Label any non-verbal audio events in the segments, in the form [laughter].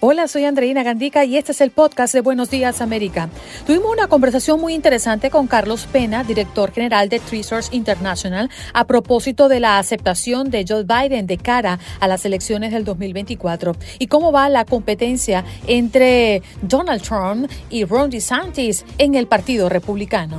Hola, soy Andreina Gandica y este es el podcast de Buenos Días América. Tuvimos una conversación muy interesante con Carlos Pena, director general de Treasures International, a propósito de la aceptación de Joe Biden de cara a las elecciones del 2024 y cómo va la competencia entre Donald Trump y Ron DeSantis en el Partido Republicano.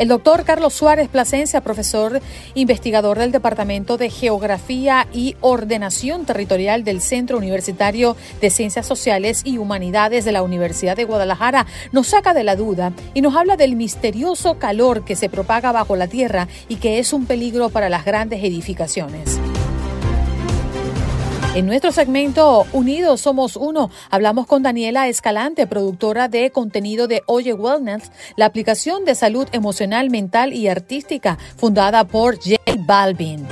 El doctor Carlos Suárez Plasencia, profesor investigador del Departamento de Geografía y Ordenación Territorial del Centro Universitario de Ciencias Sociales y Humanidades de la Universidad de Guadalajara, nos saca de la duda y nos habla del misterioso calor que se propaga bajo la tierra y que es un peligro para las grandes edificaciones. En nuestro segmento Unidos Somos Uno, hablamos con Daniela Escalante, productora de contenido de Oye Wellness, la aplicación de salud emocional, mental y artística fundada por J Balvin.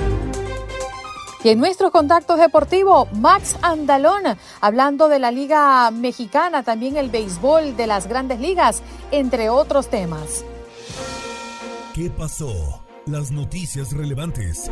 Y en nuestros contactos deportivos, Max Andalón, hablando de la Liga Mexicana, también el béisbol de las grandes ligas, entre otros temas. ¿Qué pasó? Las noticias relevantes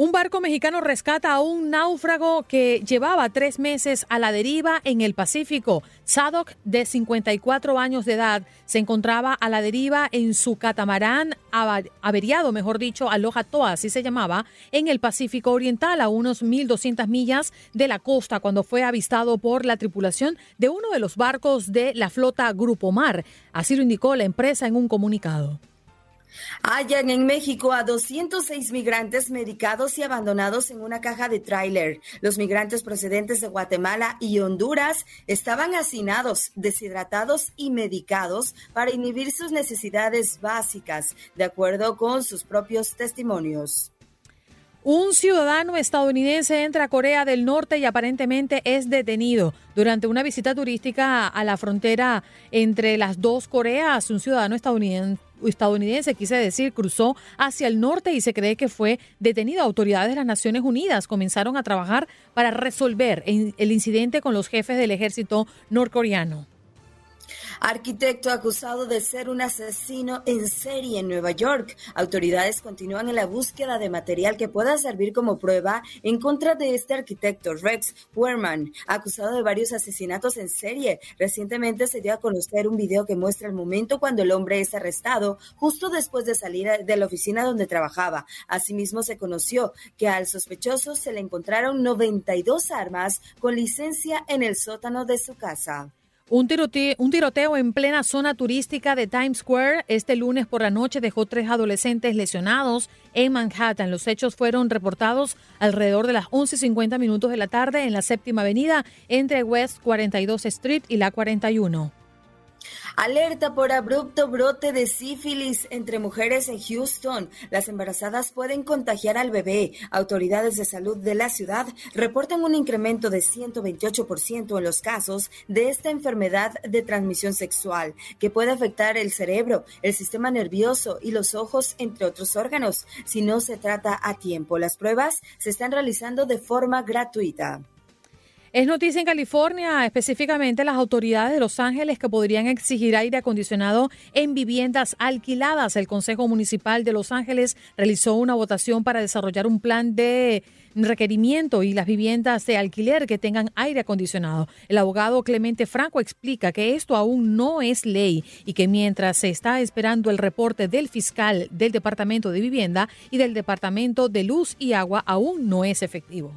Un barco mexicano rescata a un náufrago que llevaba tres meses a la deriva en el Pacífico. Sadok, de 54 años de edad, se encontraba a la deriva en su catamarán averiado, mejor dicho, Aloha Toa, así se llamaba, en el Pacífico Oriental, a unos 1.200 millas de la costa, cuando fue avistado por la tripulación de uno de los barcos de la flota Grupo Mar. Así lo indicó la empresa en un comunicado. Hallan en México a 206 migrantes medicados y abandonados en una caja de tráiler. Los migrantes procedentes de Guatemala y Honduras estaban hacinados, deshidratados y medicados para inhibir sus necesidades básicas, de acuerdo con sus propios testimonios. Un ciudadano estadounidense entra a Corea del Norte y aparentemente es detenido. Durante una visita turística a la frontera entre las dos Coreas, un ciudadano estadounidense quise decir, cruzó hacia el norte y se cree que fue detenido. Autoridades de las Naciones Unidas comenzaron a trabajar para resolver el incidente con los jefes del ejército norcoreano. Arquitecto acusado de ser un asesino en serie en Nueva York. Autoridades continúan en la búsqueda de material que pueda servir como prueba en contra de este arquitecto, Rex Werman, acusado de varios asesinatos en serie. Recientemente se dio a conocer un video que muestra el momento cuando el hombre es arrestado, justo después de salir de la oficina donde trabajaba. Asimismo, se conoció que al sospechoso se le encontraron 92 armas con licencia en el sótano de su casa. Un tiroteo, en plena zona turística de Times Square este lunes por la noche dejó tres adolescentes lesionados en Manhattan. Los hechos fueron reportados alrededor de las 11.50 minutos de la tarde en la séptima avenida entre West 42 Street y la 41. Alerta por abrupto brote de sífilis entre mujeres en Houston. Las embarazadas pueden contagiar al bebé. Autoridades de salud de la ciudad reportan un incremento de 128% en los casos de esta enfermedad de transmisión sexual, que puede afectar el cerebro, el sistema nervioso y los ojos, entre otros órganos, si no se trata a tiempo. Las pruebas se están realizando de forma gratuita. Es noticia en California, específicamente las autoridades de Los Ángeles que podrían exigir aire acondicionado en viviendas alquiladas. El Consejo Municipal de Los Ángeles realizó una votación para desarrollar un plan de requerimiento y las viviendas de alquiler que tengan aire acondicionado. El abogado Clemente Franco explica que esto aún no es ley y que mientras se está esperando el reporte del fiscal del Departamento de Vivienda y del Departamento de Luz y Agua, aún no es efectivo.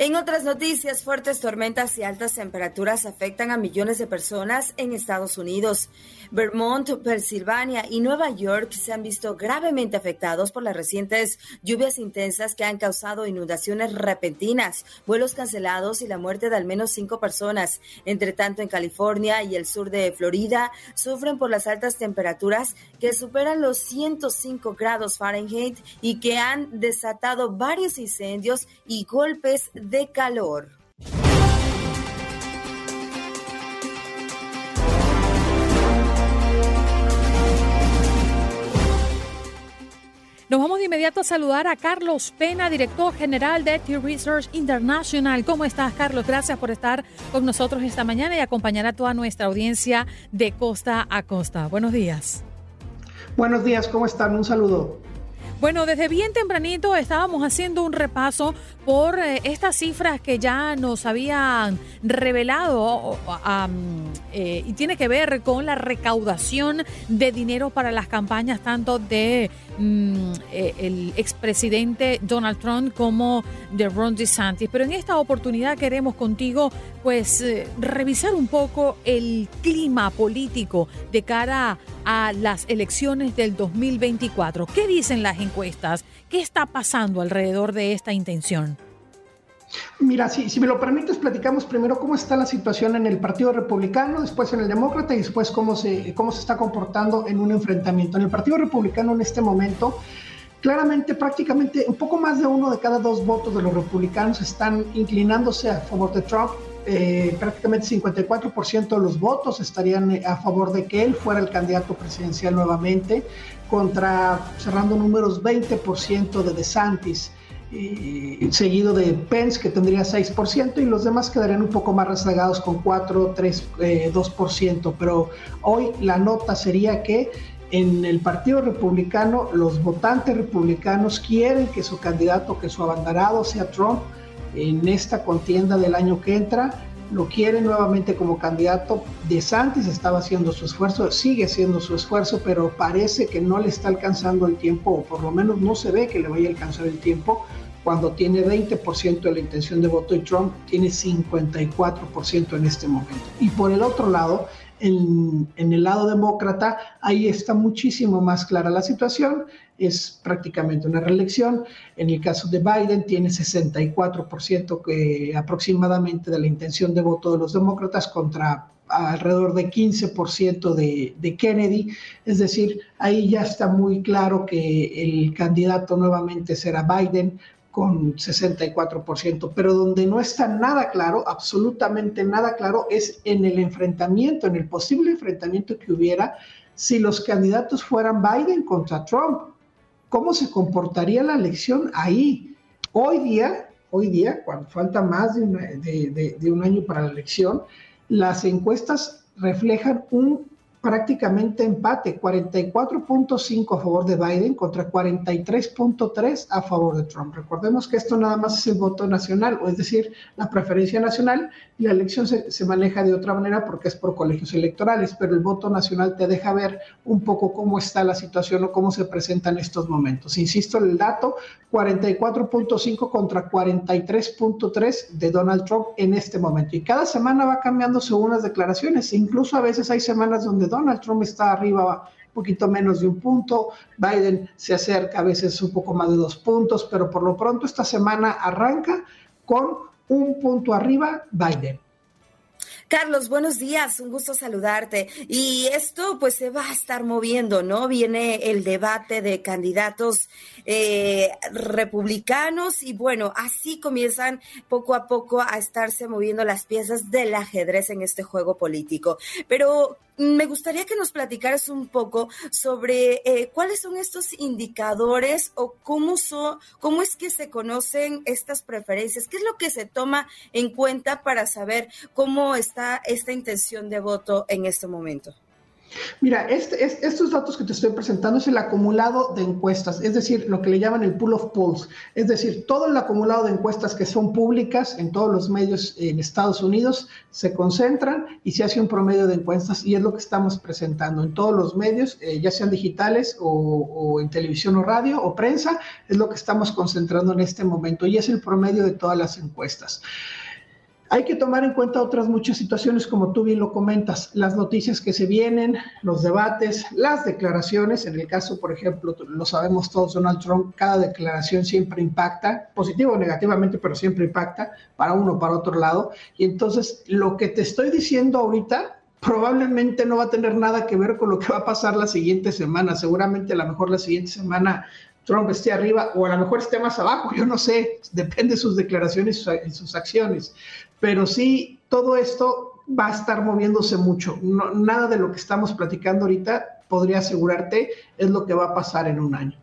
En otras noticias, fuertes tormentas y altas temperaturas afectan a millones de personas en Estados Unidos. Vermont, Pensilvania y Nueva York se han visto gravemente afectados por las recientes lluvias intensas que han causado inundaciones repentinas, vuelos cancelados y la muerte de al menos cinco personas. Entre tanto, en California y el sur de Florida sufren por las altas temperaturas que superan los 105 grados Fahrenheit y que han desatado varios incendios y golpes de calor. Nos vamos de inmediato a saludar a Carlos Pena, director general de T Research International. ¿Cómo estás, Carlos? Gracias por estar con nosotros esta mañana y acompañar a toda nuestra audiencia de costa a costa. Buenos días. Buenos días, ¿cómo están? Un saludo. Bueno, desde bien tempranito estábamos haciendo un repaso por eh, estas cifras que ya nos habían revelado eh, y tiene que ver con la recaudación de dinero para las campañas tanto de mm, eh, el expresidente Donald Trump como de Ron DeSantis. Pero en esta oportunidad queremos contigo pues revisar un poco el clima político de cara a las elecciones del 2024. ¿Qué dicen las encuestas? ¿Qué está pasando alrededor de esta intención? Mira, si, me lo permites, platicamos primero cómo está la situación en el Partido Republicano, después en el Demócrata y después cómo se, cómo se está comportando en un enfrentamiento. En el Partido Republicano en este momento, claramente prácticamente un poco más de uno de cada dos votos de los republicanos están inclinándose a favor de Trump. Eh, prácticamente 54% de los votos estarían a favor de que él fuera el candidato presidencial nuevamente, contra cerrando números 20% de DeSantis seguido de Pence, que tendría 6%, y los demás quedarían un poco más rezagados con 4, 3, 2%. Pero hoy la nota sería que en el Partido Republicano los votantes republicanos quieren que su candidato, que su abanderado sea Trump en esta contienda del año que entra. Lo quieren nuevamente como candidato. De Santis estaba haciendo su esfuerzo, sigue haciendo su esfuerzo, pero parece que no le está alcanzando el tiempo, o por lo menos no se ve que le vaya a alcanzar el tiempo cuando tiene 20% de la intención de voto y Trump tiene 54% en este momento. Y por el otro lado, en, el lado demócrata, ahí está muchísimo más clara la situación, es prácticamente una reelección. En el caso de Biden, tiene 64% que, aproximadamente de la intención de voto de los demócratas contra alrededor de 15% de, de Kennedy, es decir, ahí ya está muy claro que el candidato nuevamente será Biden, con 64%, pero donde no está nada claro, absolutamente nada claro, es en el enfrentamiento, en el posible enfrentamiento que hubiera si los candidatos fueran Biden contra Trump. ¿Cómo se comportaría la elección ahí? Hoy día, hoy día, cuando falta más de, de un año para la elección, las encuestas reflejan un prácticamente empate, 44.5 a favor de Biden contra 43.3 a favor de Trump. Recordemos que esto nada más es el voto nacional, o es decir, la preferencia nacional, y la elección se, se, maneja de otra manera porque es por colegios electorales, pero el voto nacional te deja ver un poco cómo está la situación o cómo se presenta en estos momentos. Insisto, el dato, 44.5 contra 43.3 de Donald Trump en este momento. Y cada semana va cambiando según las declaraciones, e incluso a veces hay semanas donde Donald Trump está arriba un poquito menos de un punto, Biden se acerca a veces un poco más de dos puntos, pero por lo pronto esta semana arranca con un punto arriba Biden. Carlos, buenos días, un gusto saludarte. Y esto pues se va a estar moviendo, ¿no? Viene el debate de candidatos eh, republicanos y bueno, así comienzan poco a poco a estarse moviendo las piezas del ajedrez en este juego político. Pero me gustaría que nos platicaras un poco sobre eh, cuáles son estos indicadores o cómo, son, cómo es que se conocen estas preferencias, qué es lo que se toma en cuenta para saber cómo está esta intención de voto en este momento. Mira, este, estos datos que te estoy presentando es el acumulado de encuestas, es decir, lo que le llaman el pool of polls, es decir, todo el acumulado de encuestas que son públicas en todos los medios en Estados Unidos se concentran y se hace un promedio de encuestas y es lo que estamos presentando en todos los medios, eh, ya sean digitales o, o en televisión o radio o prensa, es lo que estamos concentrando en este momento y es el promedio de todas las encuestas. Hay que tomar en cuenta otras muchas situaciones, como tú bien lo comentas, las noticias que se vienen, los debates, las declaraciones. En el caso, por ejemplo, lo sabemos todos, Donald Trump, cada declaración siempre impacta, positivo o negativamente, pero siempre impacta para uno o para otro lado. Y entonces, lo que te estoy diciendo ahorita probablemente no va a tener nada que ver con lo que va a pasar la siguiente semana. Seguramente a lo mejor la siguiente semana Trump esté arriba o a lo mejor esté más abajo, [laughs] yo no sé, depende de sus declaraciones y sus acciones. Pero sí, todo esto va a estar moviéndose mucho. nada de lo que estamos platicando ahorita podría asegurarte es lo que va a pasar en un año.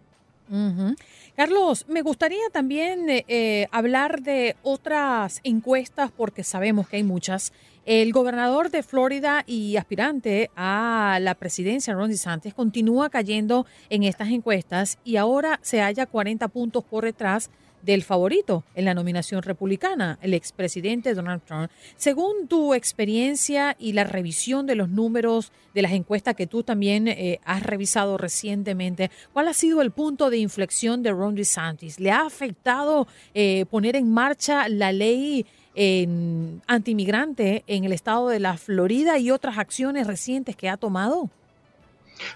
Carlos, me gustaría también eh, eh, hablar de otras encuestas porque sabemos que hay muchas. El gobernador de Florida y aspirante a la presidencia, Ron DeSantis, continúa cayendo en estas encuestas y ahora se halla 40 puntos por detrás del favorito en la nominación republicana, el expresidente Donald Trump. Según tu experiencia y la revisión de los números de las encuestas que tú también eh, has revisado recientemente, ¿cuál ha sido el punto de inflexión de Ron DeSantis? ¿Le ha afectado eh, poner en marcha la ley en antimigrante en el estado de la Florida y otras acciones recientes que ha tomado?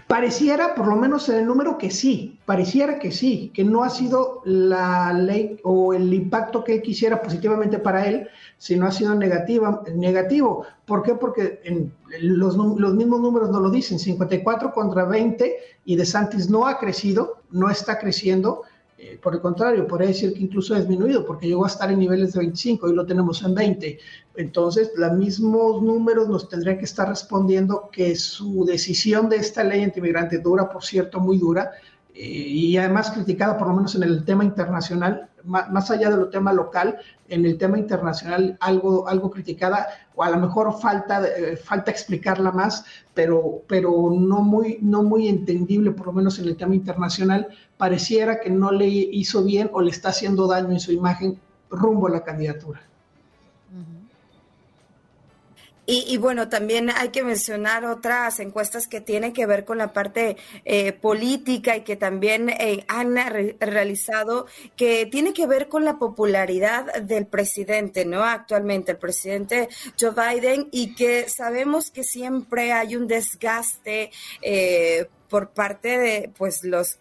Pareciera, por lo menos en el número, que sí, pareciera que sí, que no ha sido la ley o el impacto que él quisiera positivamente para él, sino ha sido negativa, negativo. ¿Por qué? Porque en los, los, mismos números no lo dicen, 54 contra 20 y De Santis no ha crecido, no está creciendo. Eh, por el contrario, podría decir que incluso ha disminuido porque llegó a estar en niveles de 25 y lo tenemos en 20. Entonces, los mismos números nos tendrían que estar respondiendo que su decisión de esta ley antimigrante dura, por cierto, muy dura, y además criticada por lo menos en el tema internacional, más, allá de lo tema local, en el tema internacional algo, algo criticada, o a lo mejor falta, eh, falta explicarla más, pero, pero no, muy, no muy entendible, por lo menos en el tema internacional, pareciera que no le hizo bien o le está haciendo daño en su imagen rumbo a la candidatura. Y, bueno, también hay que mencionar otras encuestas que tienen que ver con la parte eh, política y que también eh, han realizado, que tiene que ver con la popularidad del presidente, ¿no? Actualmente, el presidente Joe Biden, y que sabemos que siempre hay un desgaste eh, por parte de, pues, los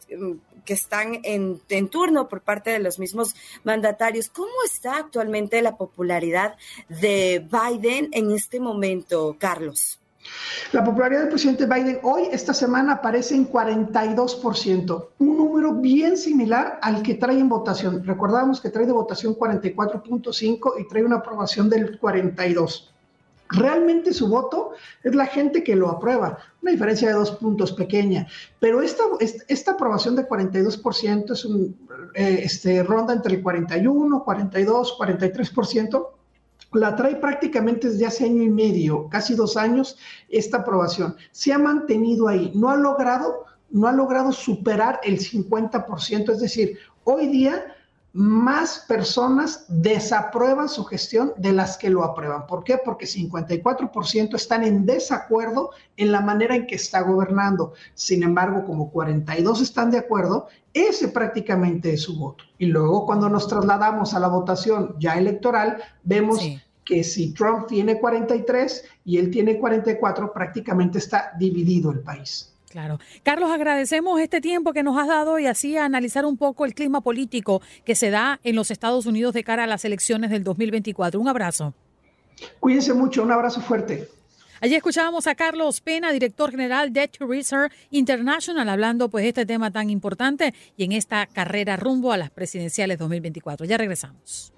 que están en, turno por parte de los mismos mandatarios. ¿Cómo está actualmente la popularidad de Biden en este momento, Carlos? La popularidad del presidente Biden hoy, esta semana, aparece en 42%, un número bien similar al que trae en votación. Recordábamos que trae de votación 44.5 y trae una aprobación del 42 realmente su voto es la gente que lo aprueba, una diferencia de dos puntos pequeña, pero esta, esta aprobación de 42% es eh, este, ronda entre el 41, 42, 43%. La trae prácticamente desde hace año y medio, casi dos años, esta aprobación. Se ha mantenido ahí, no ha logrado, no ha logrado superar el 50%, es decir, hoy día más personas desaprueban su gestión de las que lo aprueban. ¿Por qué? Porque 54% están en desacuerdo en la manera en que está gobernando. Sin embargo, como 42 están de acuerdo, ese prácticamente es su voto. Y luego cuando nos trasladamos a la votación ya electoral, vemos que si Trump tiene 43 y él tiene 44, prácticamente está dividido el país. Claro. Carlos, agradecemos este tiempo que nos has dado y así analizar un poco el clima político que se da en los Estados Unidos de cara a las elecciones del 2024. Un abrazo. Cuídense mucho, un abrazo fuerte. Allí escuchábamos a Carlos Pena, director general de Research International, hablando pues de este tema tan importante y en esta carrera rumbo a las presidenciales 2024. Ya regresamos.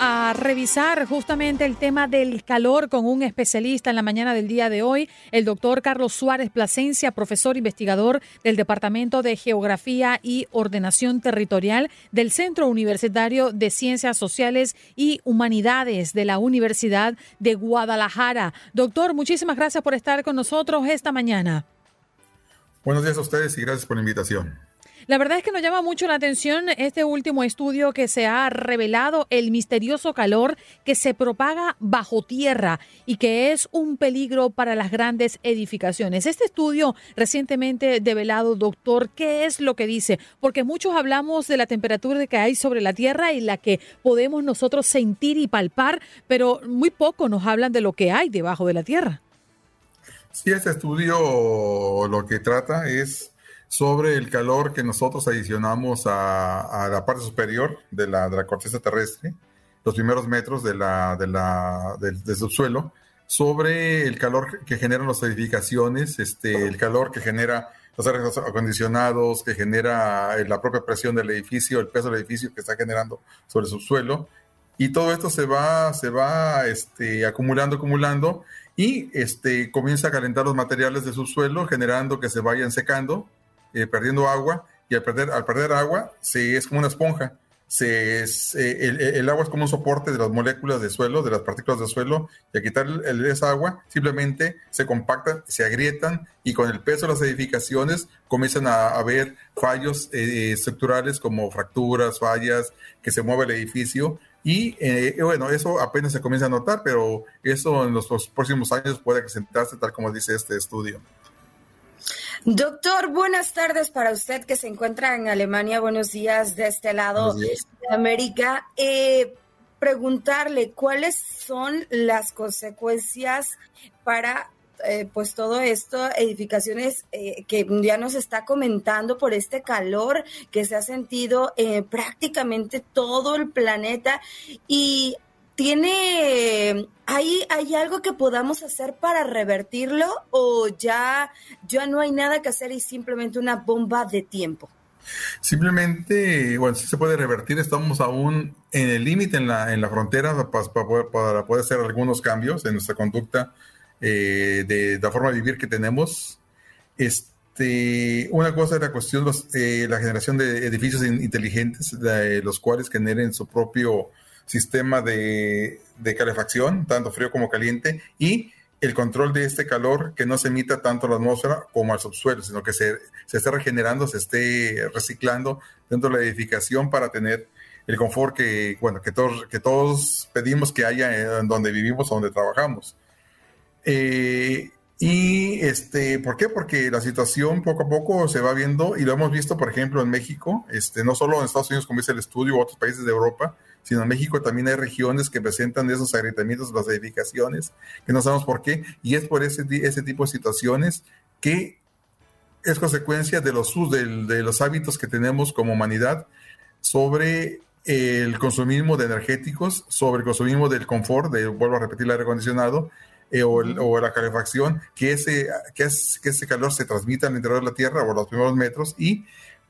A revisar justamente el tema del calor con un especialista en la mañana del día de hoy, el doctor Carlos Suárez Plasencia, profesor investigador del Departamento de Geografía y Ordenación Territorial del Centro Universitario de Ciencias Sociales y Humanidades de la Universidad de Guadalajara. Doctor, muchísimas gracias por estar con nosotros esta mañana. Buenos días a ustedes y gracias por la invitación. La verdad es que nos llama mucho la atención este último estudio que se ha revelado, el misterioso calor que se propaga bajo tierra y que es un peligro para las grandes edificaciones. Este estudio recientemente develado, doctor, ¿qué es lo que dice? Porque muchos hablamos de la temperatura que hay sobre la tierra y la que podemos nosotros sentir y palpar, pero muy poco nos hablan de lo que hay debajo de la tierra. Sí, este estudio lo que trata es sobre el calor que nosotros adicionamos a, la parte superior de la, de la, corteza terrestre, los primeros metros de la, de la, del, subsuelo, sobre el calor que generan las edificaciones, este, el calor que genera los aires acondicionados, que genera eh, la propia presión del edificio, el peso del edificio que está generando sobre el subsuelo. Y todo esto se va, se va este, acumulando, acumulando, y este, comienza a calentar los materiales del subsuelo, generando que se vayan secando eh, perdiendo agua y al perder, al perder agua se, es como una esponja. Se, el, agua es como un soporte de las moléculas de suelo, de las partículas de suelo, y al quitar el, esa agua simplemente se compactan, se agrietan y con el peso de las edificaciones comienzan a haber fallos eh, estructurales como fracturas, fallas, que se mueve el edificio. Y eh, bueno, eso apenas se comienza a notar, pero eso en los, los próximos años puede acrecentarse tal como dice este estudio. Doctor, buenas tardes para usted que se encuentra en Alemania. Buenos días de este lado de América. Eh, preguntarle cuáles son las consecuencias para eh, pues todo esto, edificaciones eh, que ya nos está comentando por este calor que se ha sentido prácticamente todo el planeta y tiene, ¿hay, ¿hay algo que podamos hacer para revertirlo o ya, ya no hay nada que hacer y simplemente una bomba de tiempo? Simplemente, bueno, si se puede revertir, estamos aún en el límite, en la, en la frontera para, para, poder, hacer algunos cambios en nuestra conducta eh, de, la forma de vivir que tenemos. Este, una cosa es la cuestión de eh, la generación de edificios inteligentes, de, los cuales generen su propio sistema de, calefacción, tanto frío como caliente, y el control de este calor que no se emita tanto a la atmósfera como al subsuelo, sino que se, se esté regenerando, se esté reciclando dentro de la edificación para tener el confort que, bueno, que todos, que todos pedimos que haya en donde vivimos o donde trabajamos. Eh, y este, ¿por qué? Porque la situación poco a poco se va viendo y lo hemos visto, por ejemplo, en México, este, no solo en Estados Unidos, como dice el estudio, u otros países de Europa, sino en México también hay regiones que presentan esos agrietamientos, las edificaciones, que no sabemos por qué, y es por ese, ese tipo de situaciones que es consecuencia de los, de, los hábitos que tenemos como humanidad sobre el consumismo de energéticos, sobre el consumismo del confort, de, vuelvo a repetir, el aire acondicionado, eh, o, o, la calefacción, que ese, que, es, que ese calor se transmita al interior de la Tierra o los primeros metros y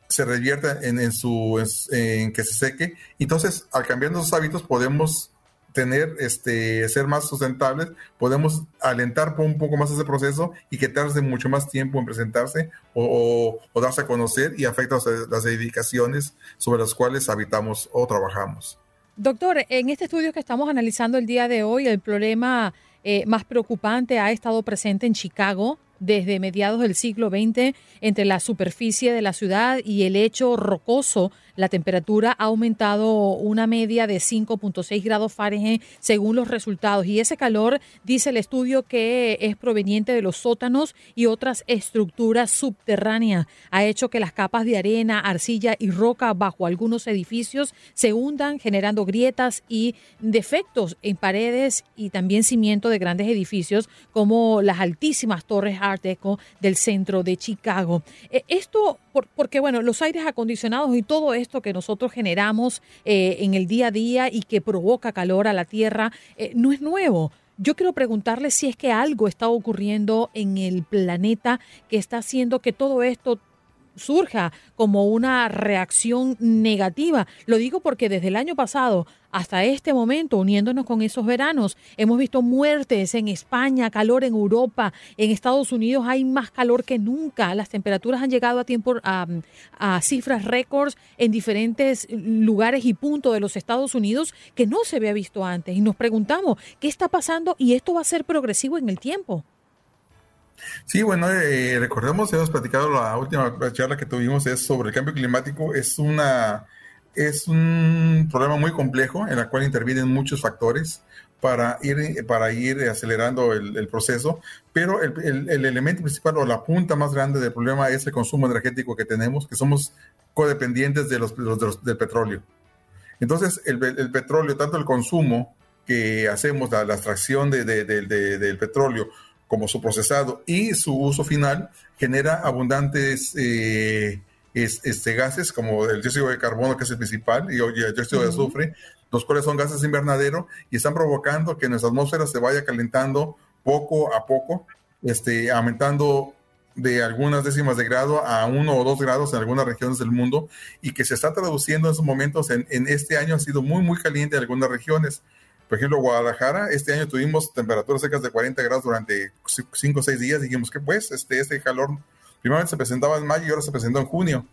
se revierta en, su en, que se seque. Entonces, al cambiar esos hábitos podemos tener este ser más sustentables, podemos alentar un poco más ese proceso y que tarde mucho más tiempo en presentarse o, darse a conocer y afecta las edificaciones sobre las cuales habitamos o trabajamos. Doctor, en este estudio que estamos analizando el día de hoy, el problema eh, más preocupante ha estado presente en Chicago, desde mediados del siglo XX entre la superficie de la ciudad y el lecho rocoso la temperatura ha aumentado una media de 5.6 grados Fahrenheit según los resultados. Y ese calor, dice el estudio, que es proveniente de los sótanos y otras estructuras subterráneas. Ha hecho que las capas de arena, arcilla y roca bajo algunos edificios se hundan, generando grietas y defectos en paredes y también cimiento de grandes edificios como las altísimas torres Art Deco del centro de Chicago. Eh, esto porque, bueno, los aires acondicionados y todo esto que nosotros generamos eh, en el día a día y que provoca calor a la tierra eh, no es nuevo. Yo quiero preguntarle si es que algo está ocurriendo en el planeta que está haciendo que todo esto surja como una reacción negativa. Lo digo porque desde el año pasado hasta este momento, uniéndonos con esos veranos, hemos visto muertes en España, calor en Europa, en Estados Unidos hay más calor que nunca. Las temperaturas han llegado a tiempo a, a cifras récords en diferentes lugares y puntos de los Estados Unidos que no se había visto antes. Y nos preguntamos, ¿qué está pasando? Y esto va a ser progresivo en el tiempo. Sí, bueno, eh, recordemos, hemos platicado la última charla que tuvimos es sobre el cambio climático. Es una es un problema muy complejo en el cual intervienen muchos factores para ir, para ir acelerando el, proceso, pero el, elemento principal o la punta más grande del problema es el consumo energético que tenemos, que somos codependientes de los, del petróleo. Entonces, el, petróleo, tanto el consumo que hacemos, la, extracción del petróleo, como su procesado y su uso final genera abundantes eh, este, gases como el dióxido de carbono, que es el principal, y el dióxido de azufre, los cuales son gases invernadero y están provocando que nuestra atmósfera se vaya calentando poco a poco, este, aumentando de algunas décimas de grado a uno o dos grados en algunas regiones del mundo y que se está traduciendo en esos momentos en, en este año ha sido muy, muy caliente en algunas regiones. Por ejemplo, Guadalajara, este año tuvimos temperaturas secas de 40 grados durante 5 o 6 días. Dijimos que pues este, este calor primero se presentaba en mayo y ahora se presentó en junio.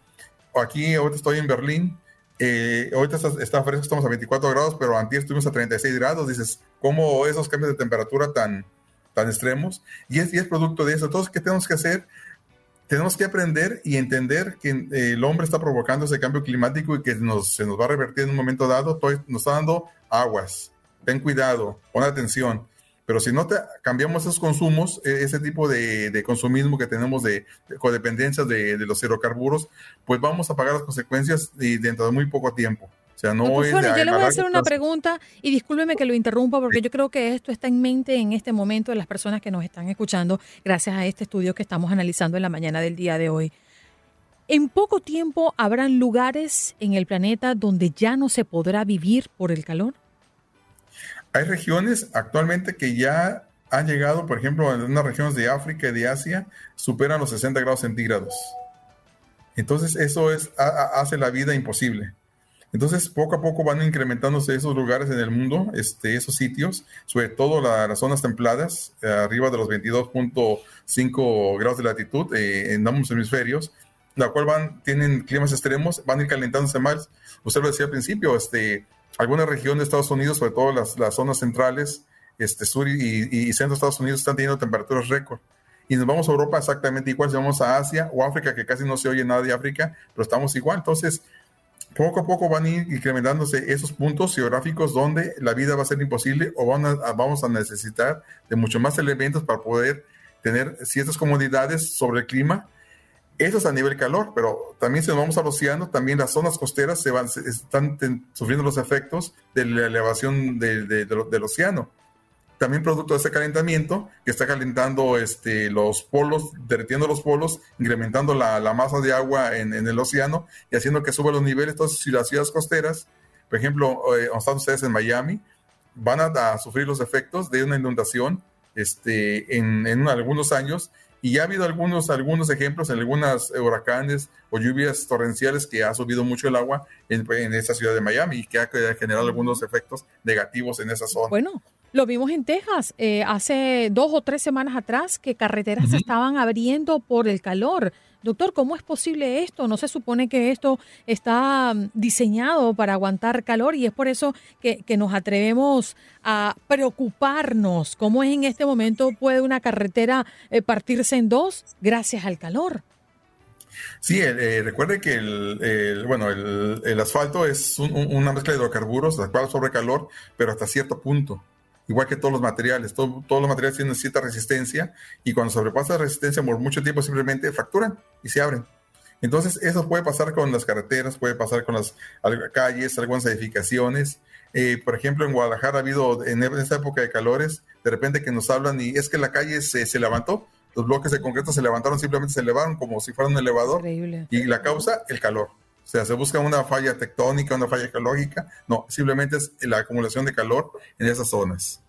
Aquí, ahorita estoy en Berlín, eh, ahorita está, fresco, estamos a 24 grados, pero antes estuvimos a 36 grados. Dices, ¿cómo esos cambios de temperatura tan, tan extremos? Y es, y es producto de eso. Entonces, ¿qué tenemos que hacer? Tenemos que aprender y entender que eh, el hombre está provocando ese cambio climático y que nos, se nos va a revertir en un momento dado. Nos está dando aguas, ten cuidado, pon atención. Pero si no te cambiamos esos consumos, e, ese tipo de, consumismo que tenemos de, codependencia de, los hidrocarburos, pues vamos a pagar las consecuencias dentro de muy poco tiempo. O sea, no es yo le voy a hacer una pregunta y discúlpeme que lo interrumpa porque yo creo que esto está en mente en este momento de las personas que nos están escuchando gracias a este estudio que estamos analizando en la mañana del día de hoy. En poco tiempo habrán lugares en el planeta donde ya no se podrá vivir por el calor. Hay regiones actualmente que ya han llegado, por ejemplo, en unas regiones de África y de Asia, superan los 60 grados centígrados. Entonces, eso es, hace la vida imposible. Entonces, poco a poco van incrementándose esos lugares en el mundo, este, esos sitios, sobre todo las zonas templadas, eh, arriba de los 22.5 grados de latitud eh, en ambos hemisferios, la cual van, tienen climas extremos, van a ir calentándose más. Usted lo decía al principio, este, algunas regiones de Estados Unidos, sobre todo las, las zonas centrales, este, sur y, centro de Estados Unidos, están teniendo temperaturas récord. Y nos vamos a Europa exactamente igual, si vamos a Asia o África, que casi no se oye nada de África, pero estamos igual. Entonces, poco a poco van a ir incrementándose esos puntos geográficos donde la vida va a ser imposible o van a, vamos a necesitar de mucho más elementos para poder tener ciertas comodidades sobre el clima eso es a nivel calor, pero también si nos vamos al océano, también las zonas costeras se van, están sufriendo los efectos de la elevación del océano. También producto de ese calentamiento, que está calentando este, los polos, derritiendo los polos, incrementando la, masa de agua en, el océano y haciendo que suban los niveles. Entonces, las ciudades costeras, por ejemplo, eh, están ustedes en Miami, van a, sufrir los efectos de una inundación este, en, en algunos años y ya ha habido algunos, algunos ejemplos en algunas huracanes o lluvias torrenciales que ha subido mucho el agua en, en esta ciudad de Miami y que ha generado algunos efectos negativos en esa zona. Bueno, lo vimos en Texas eh, hace dos o tres semanas atrás que carreteras se estaban abriendo por el calor. Doctor, ¿cómo es posible esto? No se supone que esto está mm, diseñado para aguantar calor y es por eso que, nos atrevemos a preocuparnos. ¿Cómo es en este momento puede una carretera eh, partirse en dos gracias al calor? Sí, eh, recuerde que el, bueno, el, asfalto es una mezcla de hidrocarburos, la cual sobre calor, pero hasta cierto punto igual que todos los materiales. todos los materiales tienen cierta resistencia y cuando sobrepasa la resistencia por mucho tiempo simplemente fracturan y se abren. Entonces, eso puede pasar con las carreteras, puede pasar con las calles, algunas edificaciones. Eh, por ejemplo, en Guadalajara ha habido, en esta época de calores, de repente que nos hablan y es que la calle se, se levantó, los bloques de concreto se levantaron, simplemente se elevaron como si fuera un elevador. Increíble. Y la causa, el calor. O sea, se busca una falla tectónica, una falla geológica. No, simplemente es la acumulación de calor en esas zonas.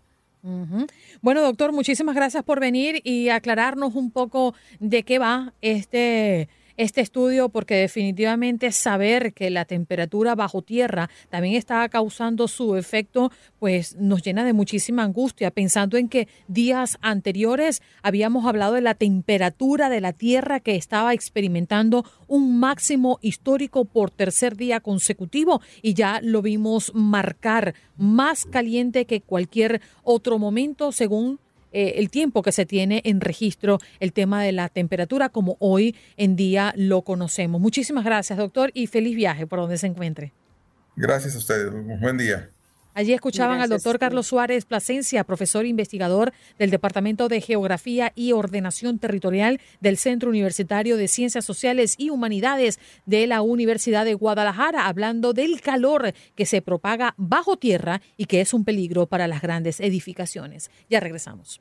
Bueno, doctor, muchísimas gracias por venir y aclararnos un poco de qué va este este estudio porque definitivamente saber que la temperatura bajo tierra también está causando su efecto, pues nos llena de muchísima angustia, pensando en que días anteriores habíamos hablado de la temperatura de la tierra que estaba experimentando un máximo histórico por tercer día consecutivo y ya lo vimos marcar más caliente que cualquier otro momento según eh, el tiempo que se tiene en registro el tema de la temperatura como hoy en día lo conocemos. Muchísimas gracias, doctor, y feliz viaje por donde se encuentre. Gracias a ustedes. Buen día. Allí escuchaban al doctor Carlos Suárez Plasencia, profesor investigador del Departamento de Geografía y Ordenación Territorial del Centro Universitario de Ciencias Sociales y Humanidades de la Universidad de Guadalajara, hablando del calor que se propaga bajo tierra y que es un peligro para las grandes edificaciones. Ya regresamos.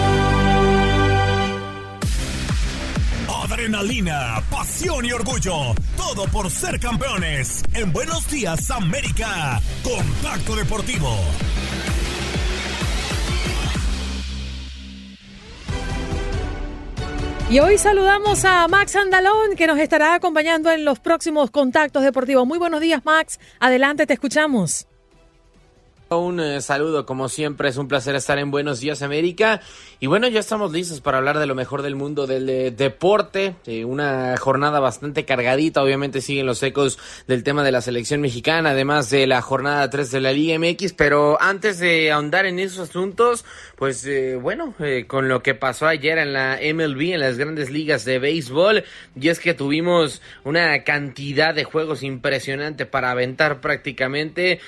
Adrenalina, pasión y orgullo. Todo por ser campeones. En Buenos Días América. Contacto Deportivo. Y hoy saludamos a Max Andalón, que nos estará acompañando en los próximos contactos deportivos. Muy buenos días, Max. Adelante, te escuchamos. Un eh, saludo, como siempre, es un placer estar en Buenos Días América. Y bueno, ya estamos listos para hablar de lo mejor del mundo del eh, deporte. Eh, una jornada bastante cargadita, obviamente siguen los ecos del tema de la selección mexicana, además de la jornada 3 de la Liga MX. Pero antes de ahondar en esos asuntos, pues bueno, con lo que pasó ayer en la MLB, en las grandes ligas de béisbol, y es que tuvimos una cantidad de juegos impresionante para aventar prácticamente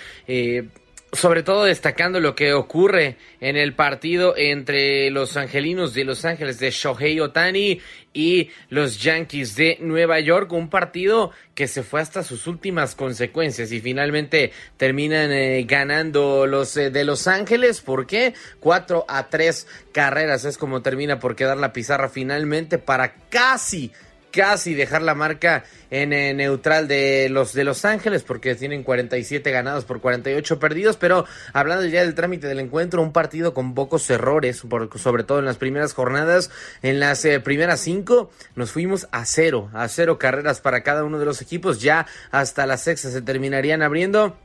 sobre todo destacando lo que ocurre en el partido entre los angelinos de Los Ángeles de Shohei Otani y los Yankees de Nueva York, un partido que se fue hasta sus últimas consecuencias y finalmente terminan eh, ganando los eh, de Los Ángeles, ¿por qué? 4 a 3 carreras es como termina por quedar la pizarra finalmente para casi casi dejar la marca en neutral de los de Los Ángeles porque tienen 47 ganados por 48 perdidos, pero hablando ya del trámite del encuentro, un partido con pocos errores, sobre todo en las primeras jornadas, en las eh, primeras cinco nos fuimos a cero, a cero carreras para cada uno de los equipos, ya hasta la sexta se terminarían abriendo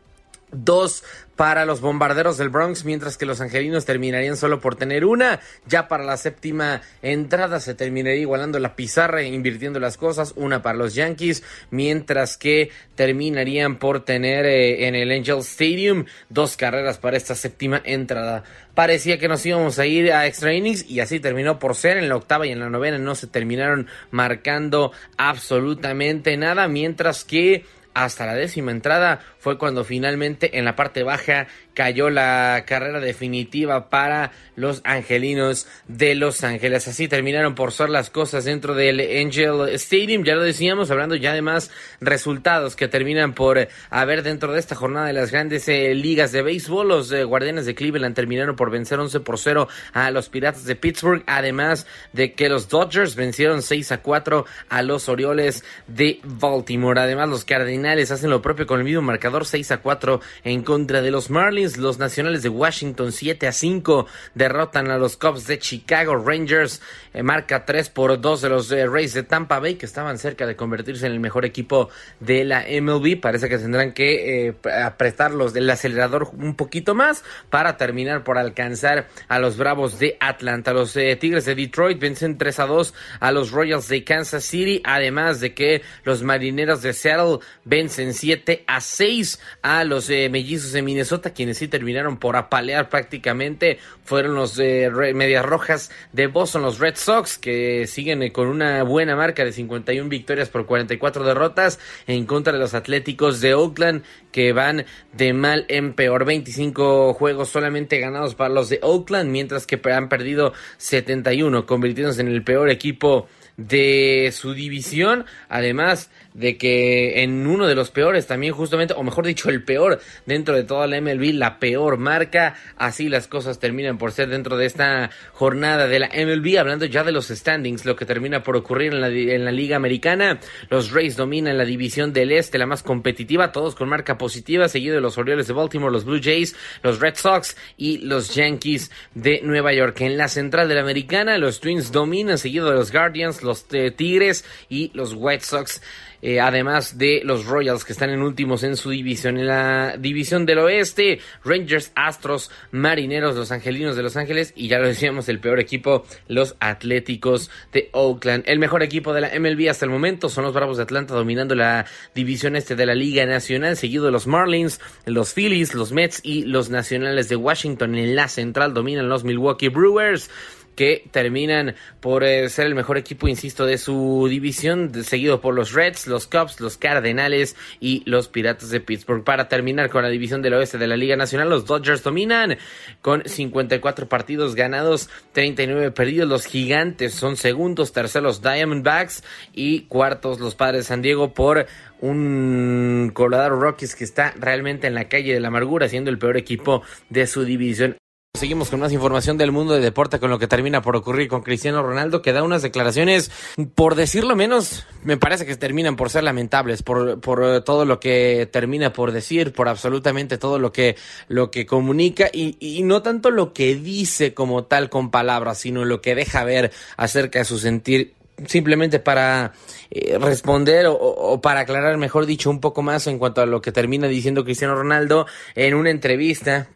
dos para los bombarderos del Bronx, mientras que los angelinos terminarían solo por tener una. Ya para la séptima entrada se terminaría igualando la pizarra, e invirtiendo las cosas, una para los Yankees, mientras que terminarían por tener eh, en el Angel Stadium dos carreras para esta séptima entrada. Parecía que nos íbamos a ir a extra innings y así terminó por ser. En la octava y en la novena no se terminaron marcando absolutamente nada, mientras que hasta la décima entrada fue cuando finalmente en la parte baja cayó la carrera definitiva para los angelinos de Los Ángeles. Así terminaron por ser las cosas dentro del Angel Stadium. Ya lo decíamos, hablando ya de más resultados que terminan por haber dentro de esta jornada de las grandes eh, ligas de béisbol. Los eh, Guardianes de Cleveland terminaron por vencer 11 por 0 a los Piratas de Pittsburgh. Además de que los Dodgers vencieron 6 a 4 a los Orioles de Baltimore. Además, los Cardinales hacen lo propio con el mismo marcador 6 a 4 en contra de los Marlins. Los Nacionales de Washington 7 a 5 derrotan a los Cubs de Chicago. Rangers eh, marca 3 por 2 de los eh, Rays de Tampa Bay que estaban cerca de convertirse en el mejor equipo de la MLB. Parece que tendrán que eh, apretar los del acelerador un poquito más para terminar por alcanzar a los Bravos de Atlanta. Los Tigres de Detroit vencen 3 a 2 a los Royals de Kansas City. Además de que los Marineros de Seattle vencen 7 a 6 a los Mellizos de Minnesota, quienes sí terminaron por apalear prácticamente. Fueron los Medias Rojas de Boston, los Red Sox, que siguen eh, con una buena marca de 51 victorias por 44 derrotas en contra de los Atléticos de Oakland, que van de mal en peor. 25 juegos solamente ganados para los de Oakland, mientras que han perdido 71, convirtiéndose en el peor equipo de su división. Además, de que en uno de los peores también justamente, o mejor dicho, el peor dentro de toda la MLB, la peor marca, así las cosas terminan por ser dentro de esta jornada de la MLB, hablando ya de los standings, lo que termina por ocurrir en la, Liga Americana, los Rays dominan la división del Este, la más competitiva, todos con marca positiva, seguido de los Orioles de Baltimore, los Blue Jays, los Red Sox y los Yankees de Nueva York. En la central de la Americana, los Twins dominan, seguido de los Guardians, los eh, Tigres y los White Sox. Eh, además de los Royals que están en últimos en su división. En la división del oeste, Rangers, Astros, Marineros, Los Angelinos de Los Ángeles y ya lo decíamos, el peor equipo, los Atléticos de Oakland. El mejor equipo de la MLB hasta el momento son los Bravos de Atlanta dominando la división este de la Liga Nacional, seguido de los Marlins, los Phillies, los Mets y los Nacionales de Washington. En la central dominan los Milwaukee Brewers que terminan por eh, ser el mejor equipo, insisto, de su división, seguido por los Reds, los Cubs, los Cardenales y los Piratas de Pittsburgh. Para terminar con la división del oeste de la Liga Nacional, los Dodgers dominan con 54 partidos ganados, 39 perdidos. Los Gigantes son segundos, terceros Diamondbacks y cuartos los Padres de San Diego por un Colorado Rockies que está realmente en la calle de la amargura, siendo el peor equipo de su división. Seguimos con más información del mundo de deporte con lo que termina por ocurrir con Cristiano Ronaldo, que da unas declaraciones, por decirlo menos, me parece que terminan por ser lamentables, por, por todo lo que termina por decir, por absolutamente todo lo que, lo que comunica y, y no tanto lo que dice como tal con palabras, sino lo que deja ver acerca de su sentir simplemente para eh, responder o, para aclarar, mejor dicho, un poco más en cuanto a lo que termina diciendo Cristiano Ronaldo en una entrevista,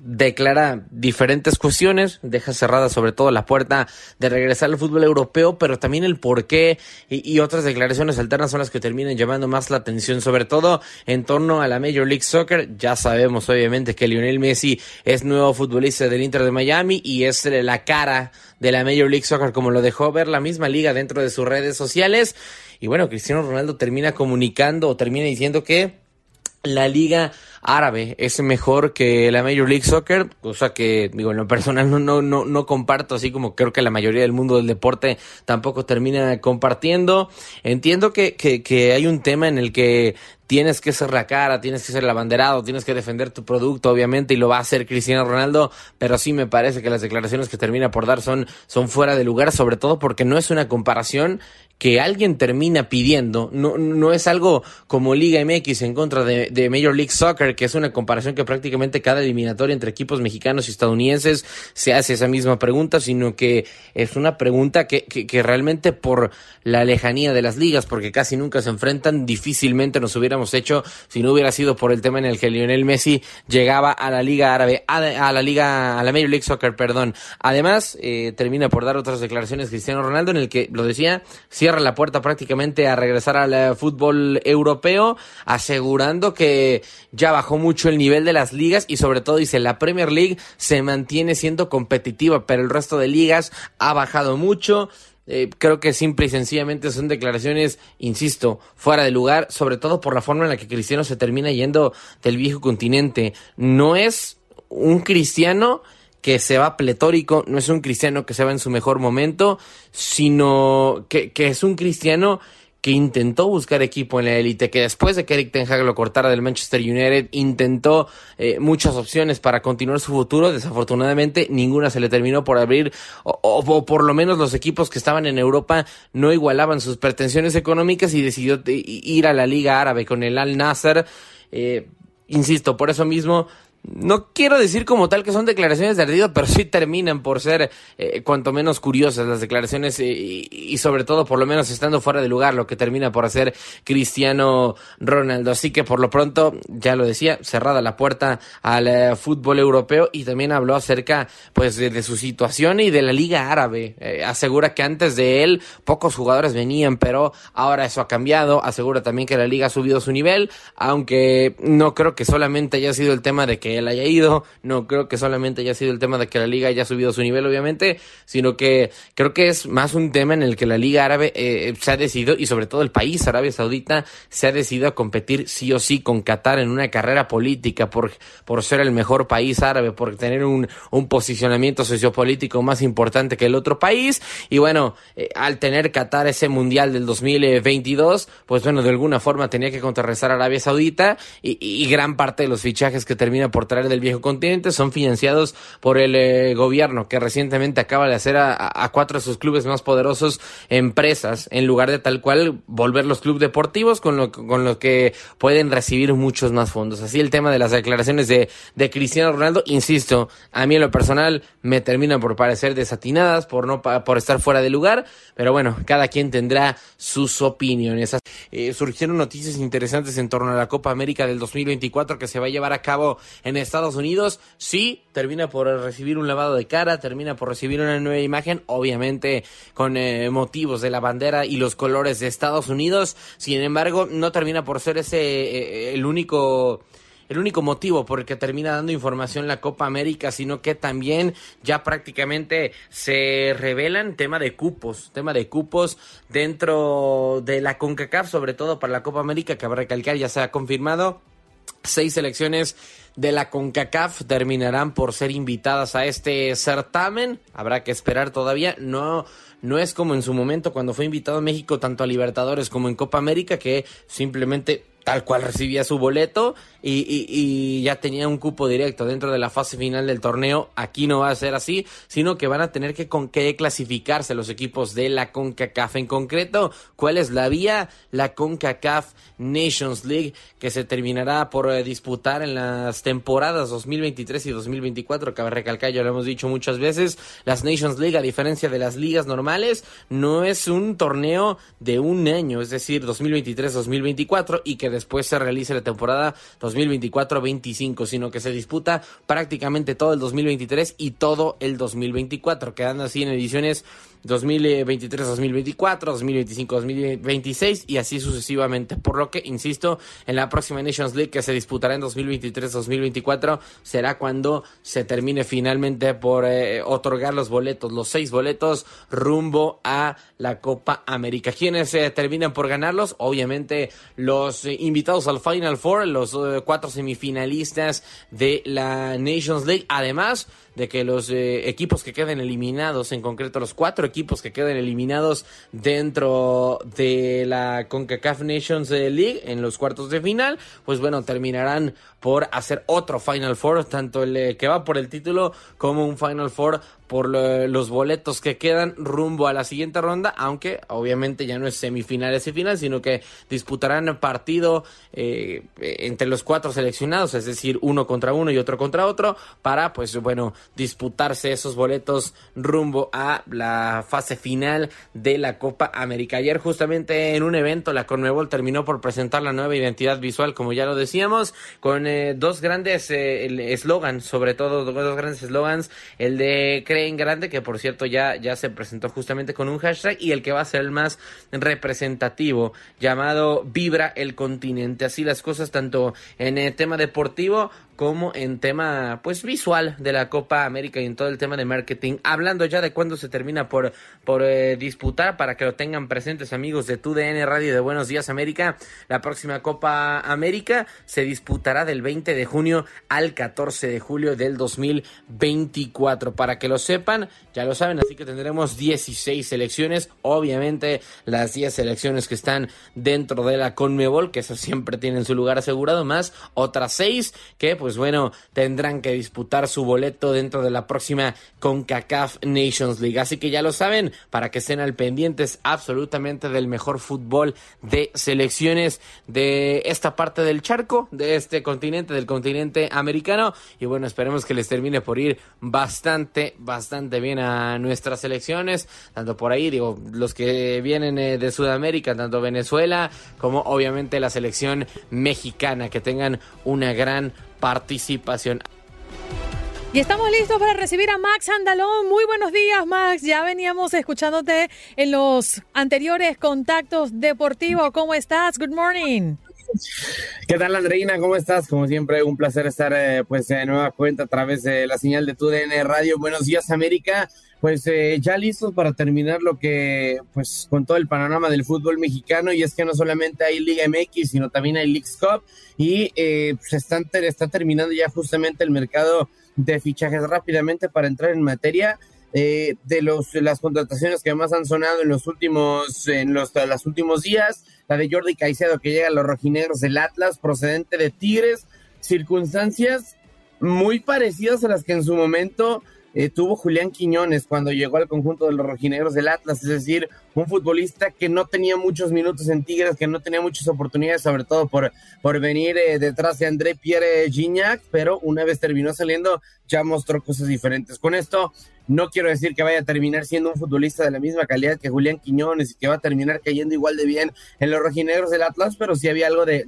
declara diferentes cuestiones, deja cerrada sobre todo la puerta de regresar al fútbol europeo, pero también el por qué y, otras declaraciones alternas son las que terminan llamando más la atención, sobre todo en torno a la Major League Soccer. Ya sabemos obviamente que Lionel Messi es nuevo futbolista del Inter de Miami y es la cara de la Major League Soccer como lo dejó ver la misma liga dentro de sus redes sociales. Y bueno, Cristiano Ronaldo termina comunicando o termina diciendo que la liga árabe es mejor que la Major League Soccer, cosa que digo en lo personal no, no, no, no comparto, así como creo que la mayoría del mundo del deporte tampoco termina compartiendo. Entiendo que, que, que hay un tema en el que tienes que ser la cara, tienes que ser el abanderado, tienes que defender tu producto, obviamente, y lo va a hacer Cristiano Ronaldo, pero sí me parece que las declaraciones que termina por dar son, son fuera de lugar, sobre todo porque no es una comparación que alguien termina pidiendo, no, no es algo como Liga MX en contra de, de, Major League Soccer, que es una comparación que prácticamente cada eliminatoria entre equipos mexicanos y estadounidenses se hace esa misma pregunta, sino que es una pregunta que, que, que realmente por la lejanía de las ligas, porque casi nunca se enfrentan, difícilmente nos hubiéramos hecho si no hubiera sido por el tema en el que Lionel Messi llegaba a la Liga Árabe, a, la Liga, a la Major League Soccer, perdón. Además, eh, termina por dar otras declaraciones Cristiano Ronaldo en el que lo decía, cierra la puerta prácticamente a regresar al eh, fútbol europeo, asegurando que ya bajó mucho el nivel de las ligas y sobre todo dice la Premier League se mantiene siendo competitiva, pero el resto de ligas ha bajado mucho. Eh, creo que simple y sencillamente son declaraciones, insisto, fuera de lugar, sobre todo por la forma en la que Cristiano se termina yendo del viejo continente. No es un cristiano que se va pletórico, no es un cristiano que se va en su mejor momento, sino que, que es un cristiano que intentó buscar equipo en la élite, que después de que Eric Ten Hag lo cortara del Manchester United, intentó eh, muchas opciones para continuar su futuro. Desafortunadamente, ninguna se le terminó por abrir, o, por lo menos los equipos que estaban en Europa no igualaban sus pretensiones económicas y decidió ir a la Liga Árabe con el Al Nasser. Eh, insisto, por eso mismo no quiero decir como tal que son declaraciones de ardido, pero sí terminan por ser eh, cuanto menos curiosas las declaraciones eh, y, sobre todo por lo menos estando fuera de lugar lo que termina por hacer Cristiano Ronaldo. Así que por lo pronto, ya lo decía, cerrada la puerta al eh, fútbol europeo y también habló acerca pues de, su situación y de la Liga Árabe. asegura que antes de él pocos jugadores venían, pero ahora eso ha cambiado. Asegura también que la liga ha subido su nivel, aunque no creo que solamente haya sido el tema de que haya ido. No creo que solamente haya sido el tema de que la liga haya subido su nivel, obviamente, sino que creo que es más un tema en el que la liga árabe eh, se ha decidido, y sobre todo el país, Arabia Saudita, se ha decidido a competir sí o sí con Qatar en una carrera política por, por ser el mejor país árabe, por tener un, un posicionamiento sociopolítico más importante que el otro país. Y bueno, eh, al tener Qatar ese mundial del 2022, pues bueno, de alguna forma tenía que contrarrestar a Arabia Saudita y, y gran parte de los fichajes que termina por traer del viejo continente son financiados por el eh, gobierno que recientemente acaba de hacer a, cuatro de sus clubes más poderosos empresas en lugar de tal cual volver los clubes deportivos con lo, con lo que pueden recibir muchos más fondos. Así el tema de las declaraciones de, de Cristiano Ronaldo, insisto, a mí en lo personal me terminan por parecer desatinadas, por no por estar fuera de lugar, pero bueno, cada quien tendrá sus opiniones. Eh, surgieron noticias interesantes en torno a la Copa América del 2024 que se va a llevar a cabo en Estados Unidos. Sí, termina por recibir un lavado de cara, termina por recibir una nueva imagen, obviamente con eh, motivos de la bandera y los colores de Estados Unidos. Sin embargo, no termina por ser ese eh, el único el único motivo por el que termina dando información la Copa América, sino que también ya prácticamente se revelan tema de cupos, tema de cupos dentro de la CONCACAF, sobre todo para la Copa América, que habrá recalcar ya se ha confirmado seis selecciones de la CONCACAF terminarán por ser invitadas a este certamen. Habrá que esperar todavía. No, no es como en su momento cuando fue invitado a México tanto a Libertadores como en Copa América que simplemente tal cual recibía su boleto y, ya tenía un cupo directo dentro de la fase final del torneo. Aquí no va a ser así, sino que van a tener que, con, que clasificarse los equipos de la CONCACAF. En concreto, ¿cuál es la vía? La CONCACAF Nations League, que se terminará por eh, disputar en las temporadas 2023 y 2024. Cabe recalcar, ya lo hemos dicho muchas veces, las Nations League, a diferencia de las ligas normales, no es un torneo de un año, es decir, 2023-2024, y que después se realice la temporada 2024-25, sino que se disputa prácticamente todo el 2023 y todo el 2024, quedando así en ediciones 2023-2024, 2025-2026 y así sucesivamente. Por lo que, insisto, en la próxima Nations League que se disputará en 2023-2024 será cuando se termine finalmente por eh, otorgar los boletos, los seis boletos rumbo a la Copa América. ¿Quiénes eh, terminan por ganarlos? Obviamente los eh, invitados al Final Four, los cuatro semifinalistas de la Nations League. Además, de que los eh, equipos que queden eliminados, en concreto los cuatro equipos que queden eliminados dentro de la CONCACAF Nations League en los cuartos de final, pues bueno, terminarán por hacer otro Final Four, tanto el eh, que va por el título como un Final Four por los boletos que quedan rumbo a la siguiente ronda, aunque obviamente ya no es semifinales y final, sino que disputarán partido eh, entre los cuatro seleccionados, es decir, uno contra uno y otro contra otro, para pues bueno, disputarse esos boletos rumbo a la fase final de la Copa América. Ayer justamente en un evento la Conmebol terminó por presentar la nueva identidad visual, como ya lo decíamos, con eh, dos grandes eh, eslogans, sobre todo dos grandes eslogans, el de Creen Grande, que por cierto ya, ya se presentó justamente con un hashtag, y el que va a ser el más representativo, llamado Vibra el Continente. Así las cosas, tanto en el tema deportivo como en tema pues visual de la Copa América y en todo el tema de marketing. Hablando ya de cuándo se termina por, por eh, disputar para que lo tengan presentes amigos de TUDN Radio de Buenos Días América, la próxima Copa América se disputará del 20 de junio al 14 de julio del 2024. Para que lo sepan, ya lo saben, así que tendremos 16 selecciones, obviamente las 10 selecciones que están dentro de la Conmebol, que eso siempre tienen su lugar asegurado, más otras 6 que pues pues bueno, tendrán que disputar su boleto dentro de la próxima CONCACAF Nations League. Así que ya lo saben, para que estén al pendientes absolutamente del mejor fútbol de selecciones de esta parte del charco, de este continente, del continente americano. Y bueno, esperemos que les termine por ir bastante, bastante bien a nuestras selecciones, tanto por ahí, digo, los que vienen eh, de Sudamérica, tanto Venezuela como obviamente la selección mexicana, que tengan una gran participación. Y estamos listos para recibir a Max Andalón. Muy buenos días, Max. Ya veníamos escuchándote en los anteriores contactos deportivos. ¿Cómo estás? Good morning. ¿Qué tal, Andreina? ¿Cómo estás? Como siempre, un placer estar eh, pues de nueva cuenta a través de la señal de TUDN Radio. Buenos días, América. Pues eh, ya listos para terminar lo que, pues con todo el panorama del fútbol mexicano, y es que no solamente hay Liga MX, sino también hay Leagues Cup, y eh, pues, están, está terminando ya justamente el mercado de fichajes rápidamente para entrar en materia. Eh, de los las contrataciones que más han sonado en los últimos en los, los últimos días la de Jordi Caicedo que llega a los rojinegros del Atlas procedente de Tigres circunstancias muy parecidas a las que en su momento eh, tuvo Julián Quiñones cuando llegó al conjunto de los rojinegros del Atlas, es decir, un futbolista que no tenía muchos minutos en Tigres, que no tenía muchas oportunidades, sobre todo por, por venir eh, detrás de André Pierre Gignac, pero una vez terminó saliendo ya mostró cosas diferentes. Con esto no quiero decir que vaya a terminar siendo un futbolista de la misma calidad que Julián Quiñones y que va a terminar cayendo igual de bien en los rojinegros del Atlas, pero sí había algo de,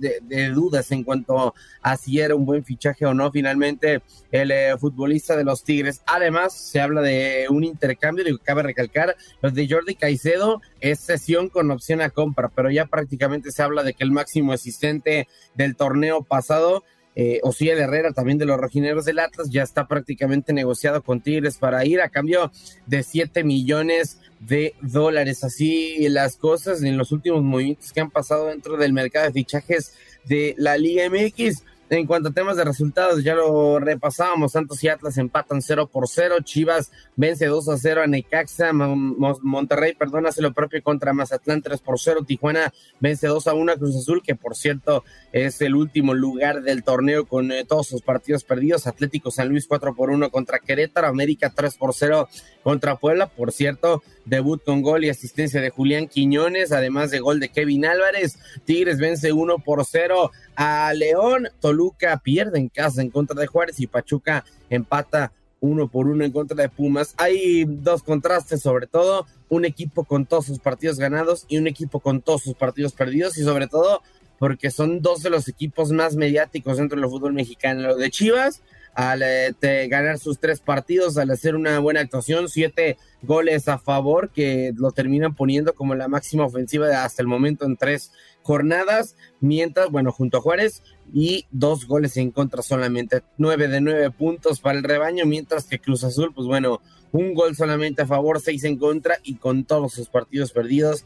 dudas en cuanto a si era un buen fichaje o no finalmente el eh, futbolista de los Tigres. Además, se habla de un intercambio, que cabe recalcar, los de Jordi Caicedo es sesión con opción a compra, pero ya prácticamente se habla de que el máximo asistente del torneo pasado eh, de Herrera, también de los rojineros del Atlas, ya está prácticamente negociado con Tigres para ir a cambio de 7 millones de dólares. Así las cosas en los últimos movimientos que han pasado dentro del mercado de fichajes de la Liga MX. En cuanto a temas de resultados, ya lo repasábamos. Santos y Atlas empatan 0 por 0. Chivas vence 2 a 0 a Necaxa. Monterrey, perdón, hace lo propio contra Mazatlán 3 por 0. Tijuana vence 2 a 1 a Cruz Azul, que por cierto es el último lugar del torneo con eh, todos sus partidos perdidos. Atlético San Luis 4 por 1 contra Querétaro. América 3 por 0 contra Puebla. Por cierto, debut con gol y asistencia de Julián Quiñones, además de gol de Kevin Álvarez. Tigres vence 1 por 0 a León. Toluca pierde en casa en contra de Juárez y Pachuca empata uno por uno en contra de Pumas. Hay dos contrastes, sobre todo un equipo con todos sus partidos ganados y un equipo con todos sus partidos perdidos y sobre todo porque son dos de los equipos más mediáticos dentro del fútbol mexicano. Lo de Chivas, al eh, ganar sus tres partidos, al hacer una buena actuación, siete goles a favor que lo terminan poniendo como la máxima ofensiva hasta el momento en tres jornadas, mientras, bueno, junto a Juárez y dos goles en contra solamente, nueve de nueve puntos para el rebaño, mientras que Cruz Azul, pues bueno, un gol solamente a favor, seis en contra y con todos sus partidos perdidos,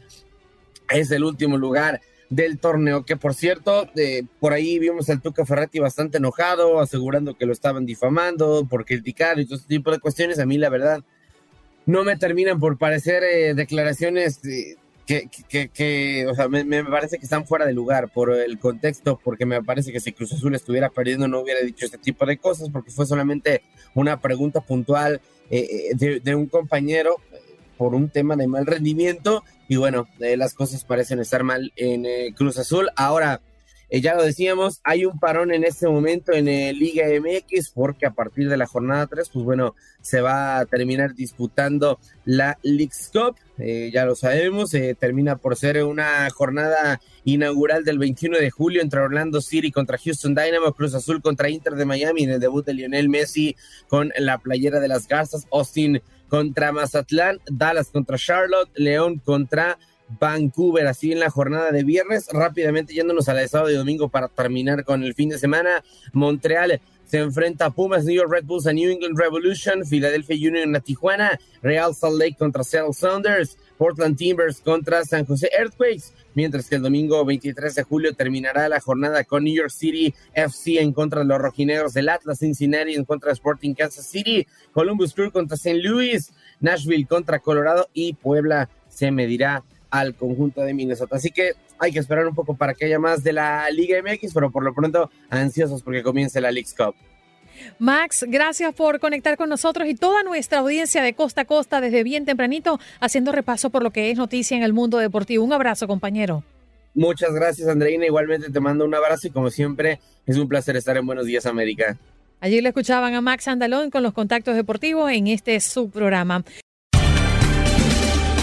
es el último lugar del torneo, que por cierto, eh, por ahí vimos al Tuca Ferretti bastante enojado, asegurando que lo estaban difamando por criticar y todo este tipo de cuestiones. A mí, la verdad, no me terminan por parecer eh, declaraciones que, que, que, o sea, me, me, parece que están fuera de lugar por el contexto, porque me parece que si Cruz Azul estuviera perdiendo no hubiera dicho este tipo de cosas, porque fue solamente una pregunta puntual eh, de, de, un compañero por un tema de mal rendimiento y bueno, eh, las cosas parecen estar mal en eh, Cruz Azul. Ahora, eh, ya lo decíamos, hay un parón en este momento en Liga MX porque a partir de la jornada 3, pues bueno, se va a terminar disputando la League's Cup. ya lo sabemos, termina por ser una jornada inaugural del 21 de julio entre Orlando City contra Houston Dynamo, Cruz Azul contra Inter de Miami en el debut de Lionel Messi con la playera de las Garzas, Austin contra Mazatlán, Dallas contra Charlotte, León contra Vancouver, así en la jornada de viernes. Rápidamente yéndonos a la de sábado y domingo para terminar con el fin de semana. Montreal se enfrenta a Pumas, New York Red Bulls a New England Revolution, Philadelphia Union a Tijuana, Real Salt Lake contra Seattle Sounders, Portland Timbers contra San José Earthquakes, mientras que el domingo 23 de julio terminará la jornada con New York City FC en contra de los rojinegros del Atlas, Cincinnati en contra de Sporting Kansas City, Columbus Crew contra St. Louis, Nashville contra Colorado y Puebla se medirá al conjunto de Minnesota. Así que hay que esperar un poco para que haya más de la Liga MX, pero por lo pronto ansiosos porque comience la League's Cup. Max, gracias por conectar con nosotros y toda nuestra audiencia de costa a costa desde bien tempranito, haciendo repaso por lo que es noticia en el mundo deportivo. Un abrazo, compañero. Muchas gracias, Andreina. Igualmente te mando un abrazo y como siempre, es un placer estar en Buenos Días, América. Allí le escuchaban a Max Andalón con los contactos deportivos en este subprograma.